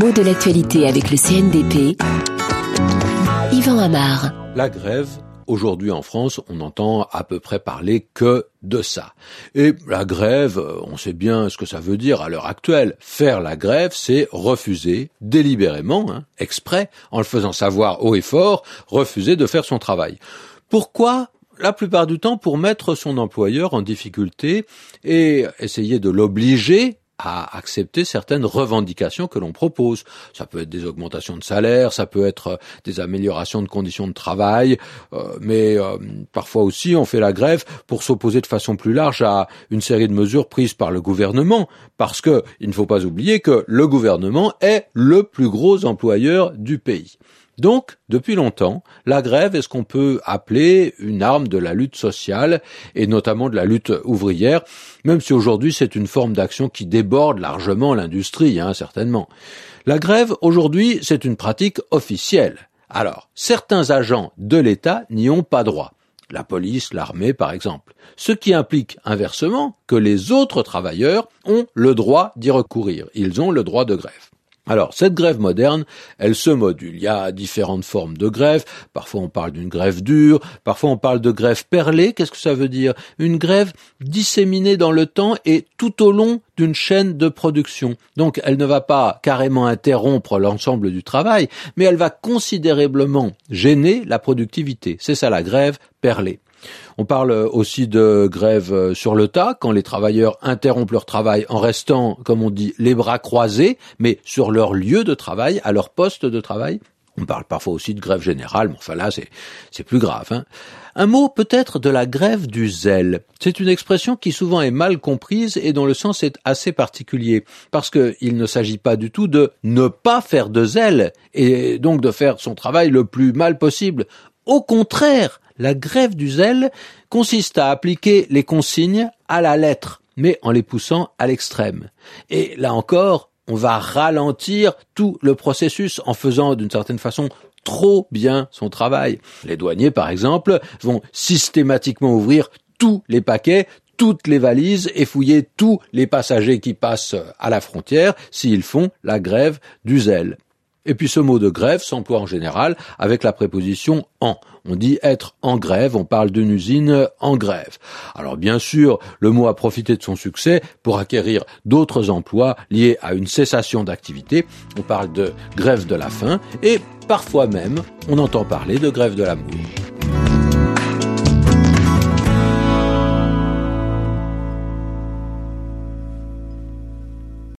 mot de l'actualité avec le CNDP. Yvan Amar. La grève Aujourd'hui en France, on entend à peu près parler que de ça. Et la grève, on sait bien ce que ça veut dire à l'heure actuelle. Faire la grève, c'est refuser délibérément, hein, exprès, en le faisant savoir haut et fort, refuser de faire son travail. Pourquoi la plupart du temps pour mettre son employeur en difficulté et essayer de l'obliger à accepter certaines revendications que l'on propose. Ça peut être des augmentations de salaire, ça peut être euh, des améliorations de conditions de travail, euh, mais euh, parfois aussi on fait la grève pour s'opposer de façon plus large à une série de mesures prises par le gouvernement, parce que il ne faut pas oublier que le gouvernement est le plus gros employeur du pays. Donc, depuis longtemps, la grève est ce qu'on peut appeler une arme de la lutte sociale et notamment de la lutte ouvrière, même si aujourd'hui c'est une forme d'action qui déborde largement l'industrie, hein, certainement. La grève, aujourd'hui, c'est une pratique officielle. Alors, certains agents de l'État n'y ont pas droit. La police, l'armée, par exemple. Ce qui implique inversement que les autres travailleurs ont le droit d'y recourir. Ils ont le droit de grève. Alors, cette grève moderne, elle se module. Il y a différentes formes de grève. Parfois, on parle d'une grève dure. Parfois, on parle de grève perlée. Qu'est-ce que ça veut dire? Une grève disséminée dans le temps et tout au long d'une chaîne de production. Donc, elle ne va pas carrément interrompre l'ensemble du travail, mais elle va considérablement gêner la productivité. C'est ça la grève perlée. On parle aussi de grève sur le tas, quand les travailleurs interrompent leur travail en restant, comme on dit, les bras croisés, mais sur leur lieu de travail, à leur poste de travail. On parle parfois aussi de grève générale, mais enfin là, c'est plus grave. Hein. Un mot peut-être de la grève du zèle. C'est une expression qui souvent est mal comprise et dont le sens est assez particulier, parce qu'il ne s'agit pas du tout de ne pas faire de zèle, et donc de faire son travail le plus mal possible. Au contraire, la grève du zèle consiste à appliquer les consignes à la lettre, mais en les poussant à l'extrême. Et là encore, on va ralentir tout le processus en faisant d'une certaine façon trop bien son travail. Les douaniers, par exemple, vont systématiquement ouvrir tous les paquets, toutes les valises et fouiller tous les passagers qui passent à la frontière s'ils font la grève du zèle. Et puis ce mot de grève s'emploie en général avec la préposition en. On dit être en grève, on parle d'une usine en grève. Alors bien sûr, le mot a profité de son succès pour acquérir d'autres emplois liés à une cessation d'activité. On parle de grève de la faim et parfois même on entend parler de grève de l'amour.